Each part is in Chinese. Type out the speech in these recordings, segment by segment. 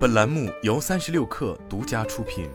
本栏目由三十六氪独家出品。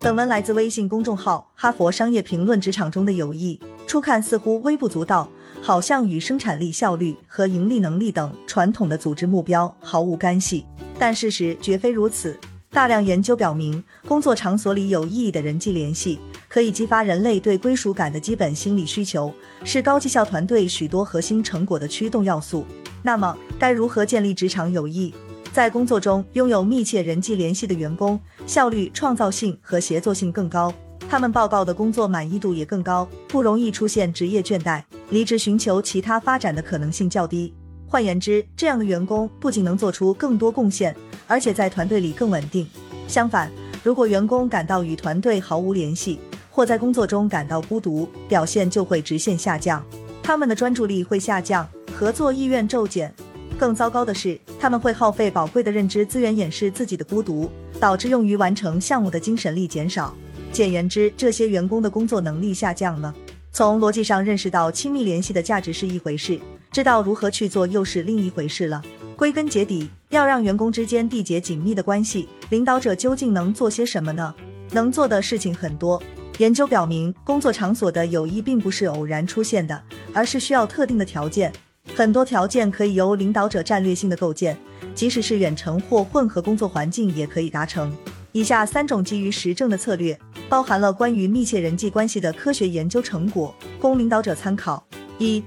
本文来自微信公众号《哈佛商业评论》。职场中的友谊，初看似乎微不足道，好像与生产力效率和盈利能力等传统的组织目标毫无干系，但事实绝非如此。大量研究表明，工作场所里有意义的人际联系，可以激发人类对归属感的基本心理需求，是高绩效团队许多核心成果的驱动要素。那么，该如何建立职场友谊？在工作中拥有密切人际联系的员工，效率、创造性和协作性更高，他们报告的工作满意度也更高，不容易出现职业倦怠，离职寻求其他发展的可能性较低。换言之，这样的员工不仅能做出更多贡献，而且在团队里更稳定。相反，如果员工感到与团队毫无联系，或在工作中感到孤独，表现就会直线下降，他们的专注力会下降，合作意愿骤减。更糟糕的是，他们会耗费宝贵的认知资源掩饰自己的孤独，导致用于完成项目的精神力减少。简言之，这些员工的工作能力下降了。从逻辑上认识到亲密联系的价值是一回事。知道如何去做又是另一回事了。归根结底，要让员工之间缔结紧密的关系，领导者究竟能做些什么呢？能做的事情很多。研究表明，工作场所的友谊并不是偶然出现的，而是需要特定的条件。很多条件可以由领导者战略性的构建，即使是远程或混合工作环境也可以达成。以下三种基于实证的策略，包含了关于密切人际关系的科学研究成果，供领导者参考。一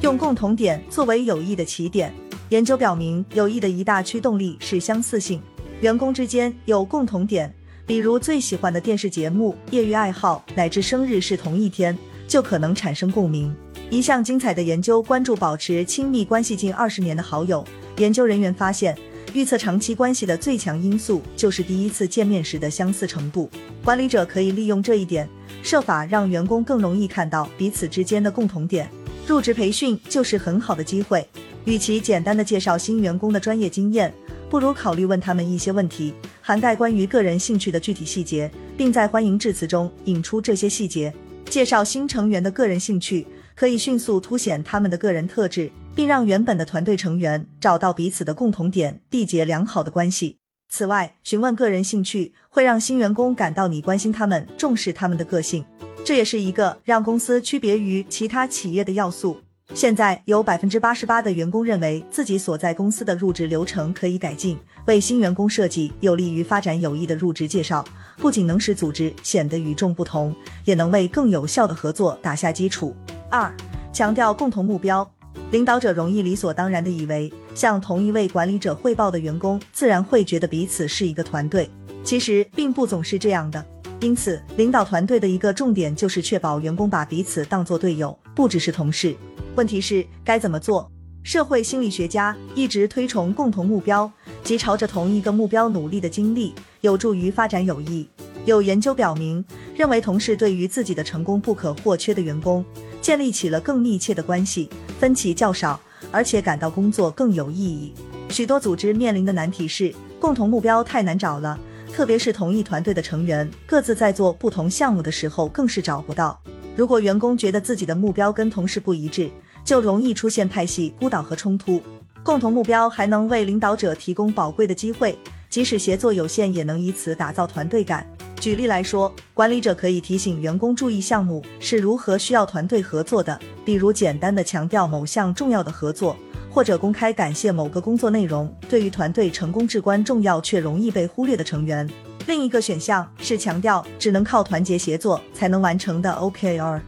用共同点作为友谊的起点。研究表明，友谊的一大驱动力是相似性。员工之间有共同点，比如最喜欢的电视节目、业余爱好乃至生日是同一天，就可能产生共鸣。一项精彩的研究关注保持亲密关系近二十年的好友。研究人员发现，预测长期关系的最强因素就是第一次见面时的相似程度。管理者可以利用这一点，设法让员工更容易看到彼此之间的共同点。入职培训就是很好的机会，与其简单的介绍新员工的专业经验，不如考虑问他们一些问题，涵盖关于个人兴趣的具体细节，并在欢迎致辞中引出这些细节。介绍新成员的个人兴趣，可以迅速凸显他们的个人特质，并让原本的团队成员找到彼此的共同点，缔结良好的关系。此外，询问个人兴趣会让新员工感到你关心他们，重视他们的个性。这也是一个让公司区别于其他企业的要素。现在有百分之八十八的员工认为自己所在公司的入职流程可以改进。为新员工设计有利于发展友谊的入职介绍，不仅能使组织显得与众不同，也能为更有效的合作打下基础。二、强调共同目标。领导者容易理所当然的以为，向同一位管理者汇报的员工自然会觉得彼此是一个团队。其实并不总是这样的。因此，领导团队的一个重点就是确保员工把彼此当作队友，不只是同事。问题是该怎么做？社会心理学家一直推崇共同目标即朝着同一个目标努力的经历，有助于发展友谊。有研究表明，认为同事对于自己的成功不可或缺的员工，建立起了更密切的关系，分歧较少，而且感到工作更有意义。许多组织面临的难题是，共同目标太难找了。特别是同一团队的成员各自在做不同项目的时候，更是找不到。如果员工觉得自己的目标跟同事不一致，就容易出现派系、孤岛和冲突。共同目标还能为领导者提供宝贵的机会，即使协作有限，也能以此打造团队感。举例来说，管理者可以提醒员工注意项目是如何需要团队合作的，比如简单的强调某项重要的合作。或者公开感谢某个工作内容对于团队成功至关重要却容易被忽略的成员。另一个选项是强调只能靠团结协作才能完成的 OKR。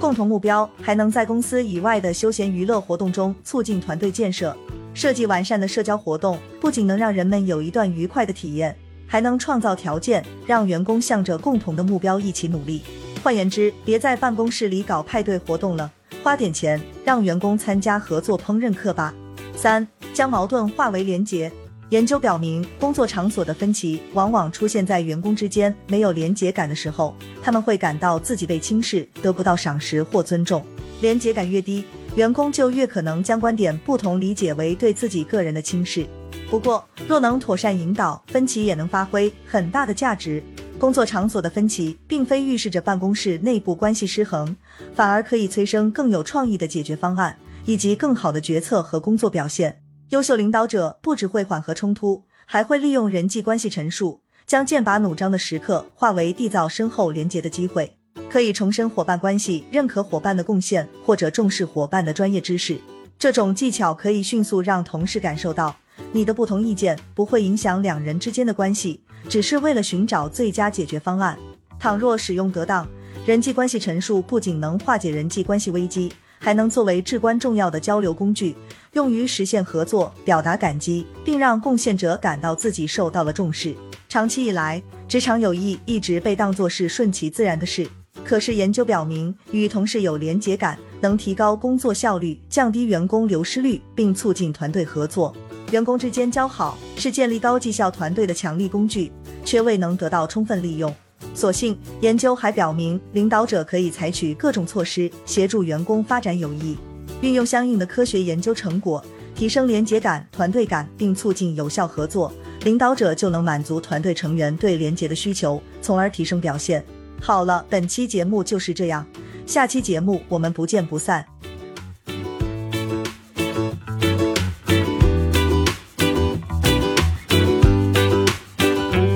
共同目标还能在公司以外的休闲娱乐活动中促进团队建设。设计完善的社交活动不仅能让人们有一段愉快的体验，还能创造条件让员工向着共同的目标一起努力。换言之，别在办公室里搞派对活动了。花点钱让员工参加合作烹饪课吧。三、将矛盾化为连结。研究表明，工作场所的分歧往往出现在员工之间没有连结感的时候，他们会感到自己被轻视，得不到赏识或尊重。连结感越低，员工就越可能将观点不同理解为对自己个人的轻视。不过，若能妥善引导，分歧也能发挥很大的价值。工作场所的分歧，并非预示着办公室内部关系失衡，反而可以催生更有创意的解决方案，以及更好的决策和工作表现。优秀领导者不只会缓和冲突，还会利用人际关系陈述，将剑拔弩张的时刻化为缔造深厚连结的机会。可以重申伙伴关系，认可伙伴的贡献，或者重视伙伴的专业知识。这种技巧可以迅速让同事感受到，你的不同意见不会影响两人之间的关系，只是为了寻找最佳解决方案。倘若使用得当，人际关系陈述不仅能化解人际关系危机，还能作为至关重要的交流工具，用于实现合作、表达感激，并让贡献者感到自己受到了重视。长期以来，职场友谊一直被当作是顺其自然的事。可是研究表明，与同事有连结感能提高工作效率，降低员工流失率，并促进团队合作。员工之间交好是建立高绩效团队的强力工具，却未能得到充分利用。所幸，研究还表明，领导者可以采取各种措施协助员工发展友谊，运用相应的科学研究成果，提升连结感、团队感，并促进有效合作，领导者就能满足团队成员对连结的需求，从而提升表现。好了，本期节目就是这样，下期节目我们不见不散。